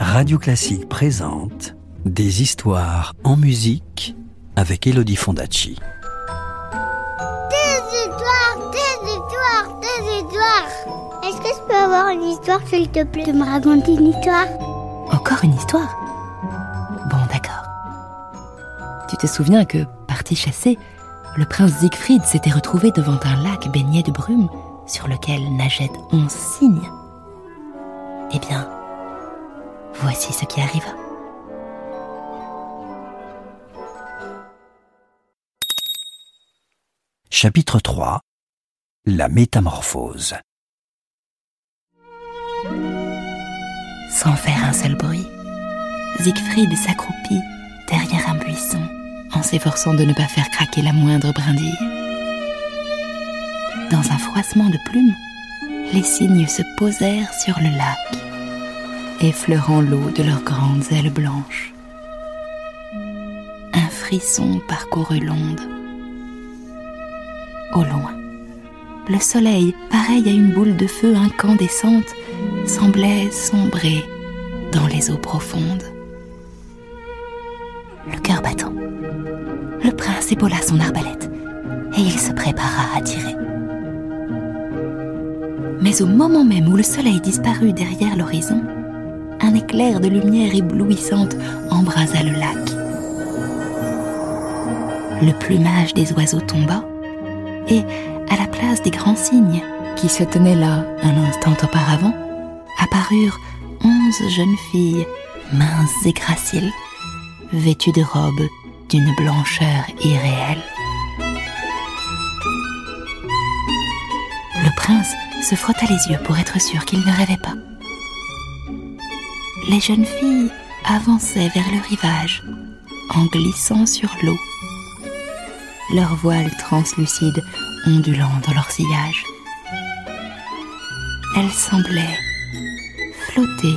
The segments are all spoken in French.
Radio Classique présente Des histoires en musique avec Elodie Fondacci. Des histoires, des histoires, des histoires. Est-ce que je peux avoir une histoire, s'il te plaît, de me raconter une histoire? Encore une histoire? Bon, d'accord. Tu te souviens que, parti chasser, le prince Siegfried s'était retrouvé devant un lac baigné de brume sur lequel nageaient onze cygnes? Eh bien, voici ce qui arriva. Chapitre 3 La métamorphose. Sans faire un seul bruit, Siegfried s'accroupit derrière un buisson en s'efforçant de ne pas faire craquer la moindre brindille. Dans un froissement de plumes, les cygnes se posèrent sur le lac, effleurant l'eau de leurs grandes ailes blanches. Un frisson parcourut l'onde. Au loin, le soleil, pareil à une boule de feu incandescente, semblait sombrer dans les eaux profondes. Le cœur battant, le prince épaula son arbalète et il se prépara à tirer. Mais au moment même où le soleil disparut derrière l'horizon, un éclair de lumière éblouissante embrasa le lac. Le plumage des oiseaux tomba, et à la place des grands cygnes qui se tenaient là un instant auparavant, apparurent onze jeunes filles, minces et graciles, vêtues de robes d'une blancheur irréelle. Le prince se frotta les yeux pour être sûr qu'il ne rêvait pas. Les jeunes filles avançaient vers le rivage en glissant sur l'eau, leurs voiles translucides ondulant dans leur sillage. Elles semblaient flotter,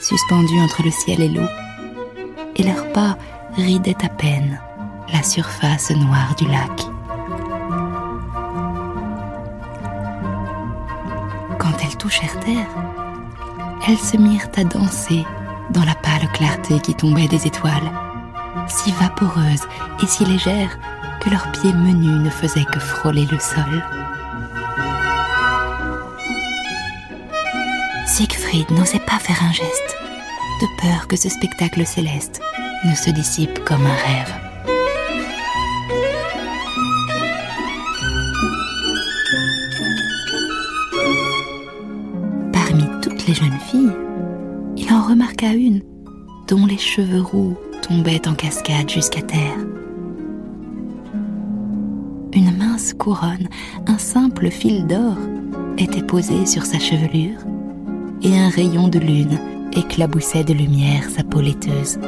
suspendues entre le ciel et l'eau, et leurs pas ridaient à peine la surface noire du lac. Quand elles touchèrent terre, elles se mirent à danser dans la pâle clarté qui tombait des étoiles, si vaporeuse et si légère que leurs pieds menus ne faisaient que frôler le sol. Siegfried n'osait pas faire un geste, de peur que ce spectacle céleste ne se dissipe comme un rêve. Jeunes filles, il en remarqua une dont les cheveux roux tombaient en cascade jusqu'à terre. Une mince couronne, un simple fil d'or, était posé sur sa chevelure, et un rayon de lune éclaboussait de lumière sa peau laiteuse.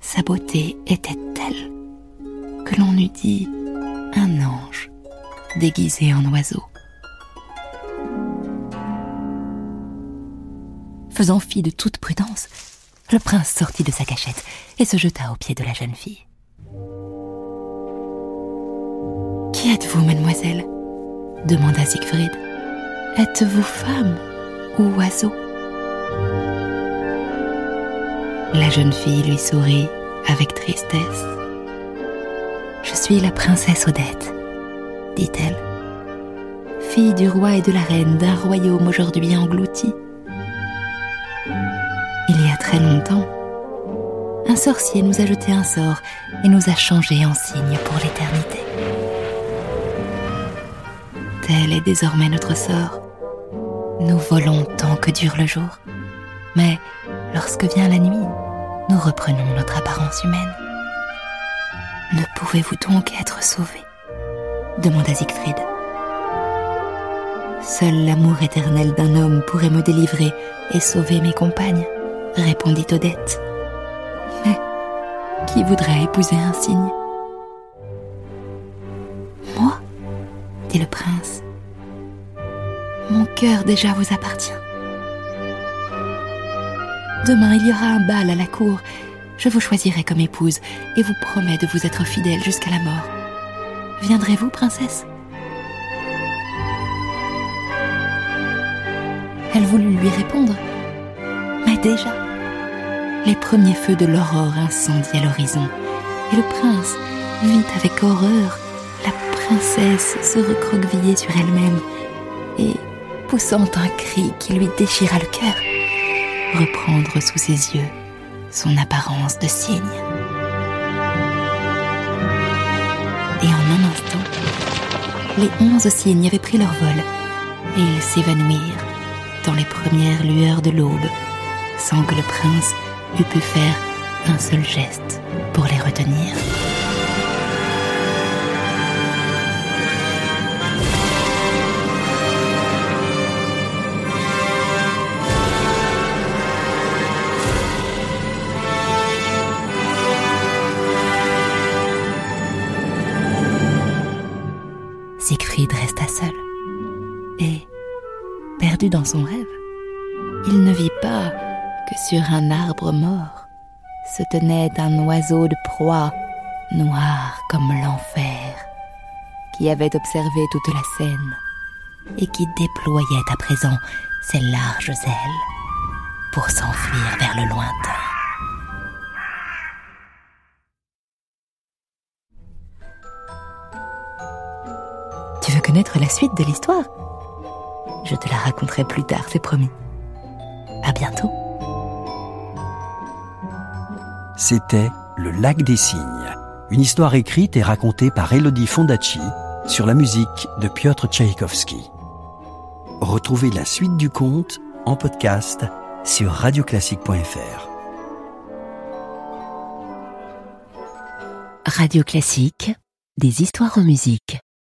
Sa beauté était telle que l'on eût dit un ange déguisé en oiseau. Faisant fi de toute prudence, le prince sortit de sa cachette et se jeta aux pieds de la jeune fille. Qui êtes-vous, mademoiselle? demanda Siegfried. Êtes-vous femme ou oiseau? La jeune fille lui sourit avec tristesse. Je suis la princesse Odette, dit-elle, fille du roi et de la reine d'un royaume aujourd'hui englouti. Il y a très longtemps, un sorcier nous a jeté un sort et nous a changés en cygne pour l'éternité. Tel est désormais notre sort. Nous volons tant que dure le jour, mais lorsque vient la nuit, nous reprenons notre apparence humaine. Ne pouvez-vous donc être sauvé demanda Siegfried. Seul l'amour éternel d'un homme pourrait me délivrer et sauver mes compagnes, répondit Odette. Mais qui voudrait épouser un cygne? Moi dit le prince. Mon cœur déjà vous appartient. Demain, il y aura un bal à la cour. Je vous choisirai comme épouse et vous promets de vous être fidèle jusqu'à la mort. Viendrez-vous, princesse? Elle voulut lui répondre. Mais déjà, les premiers feux de l'aurore incendiaient l'horizon, et le prince vit avec horreur la princesse se recroqueviller sur elle-même et, poussant un cri qui lui déchira le cœur, reprendre sous ses yeux son apparence de cygne. En un instant, les onze cygnes avaient pris leur vol et ils s'évanouirent dans les premières lueurs de l'aube sans que le prince eût pu faire un seul geste pour les retenir. Siegfried resta seul. Et, perdu dans son rêve, il ne vit pas que sur un arbre mort se tenait un oiseau de proie, noir comme l'enfer, qui avait observé toute la scène et qui déployait à présent ses larges ailes pour s'enfuir vers le lointain. Connaître la suite de l'histoire Je te la raconterai plus tard, c'est promis. À bientôt. C'était Le lac des cygnes, une histoire écrite et racontée par Elodie Fondacci sur la musique de Piotr Tchaïkovski. Retrouvez la suite du conte en podcast sur radioclassique.fr. Radio Classique, des histoires en musique.